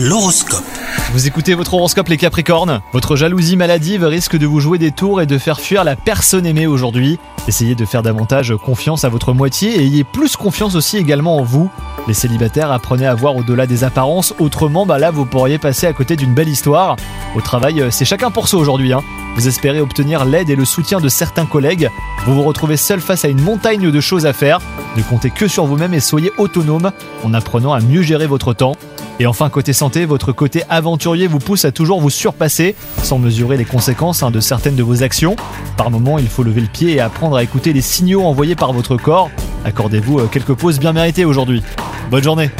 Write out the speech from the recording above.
L'horoscope. Vous écoutez votre horoscope les Capricornes? Votre jalousie maladive risque de vous jouer des tours et de faire fuir la personne aimée aujourd'hui. Essayez de faire davantage confiance à votre moitié et ayez plus confiance aussi également en vous. Les célibataires, apprenez à voir au-delà des apparences, autrement bah là vous pourriez passer à côté d'une belle histoire. Au travail, c'est chacun pour soi aujourd'hui. Hein. Vous espérez obtenir l'aide et le soutien de certains collègues. Vous vous retrouvez seul face à une montagne de choses à faire. Ne comptez que sur vous-même et soyez autonome en apprenant à mieux gérer votre temps. Et enfin, côté santé, votre côté aventurier vous pousse à toujours vous surpasser sans mesurer les conséquences hein, de certaines de vos actions. Par moment, il faut lever le pied et apprendre à écouter les signaux envoyés par votre corps. Accordez-vous euh, quelques pauses bien méritées aujourd'hui. Bonne journée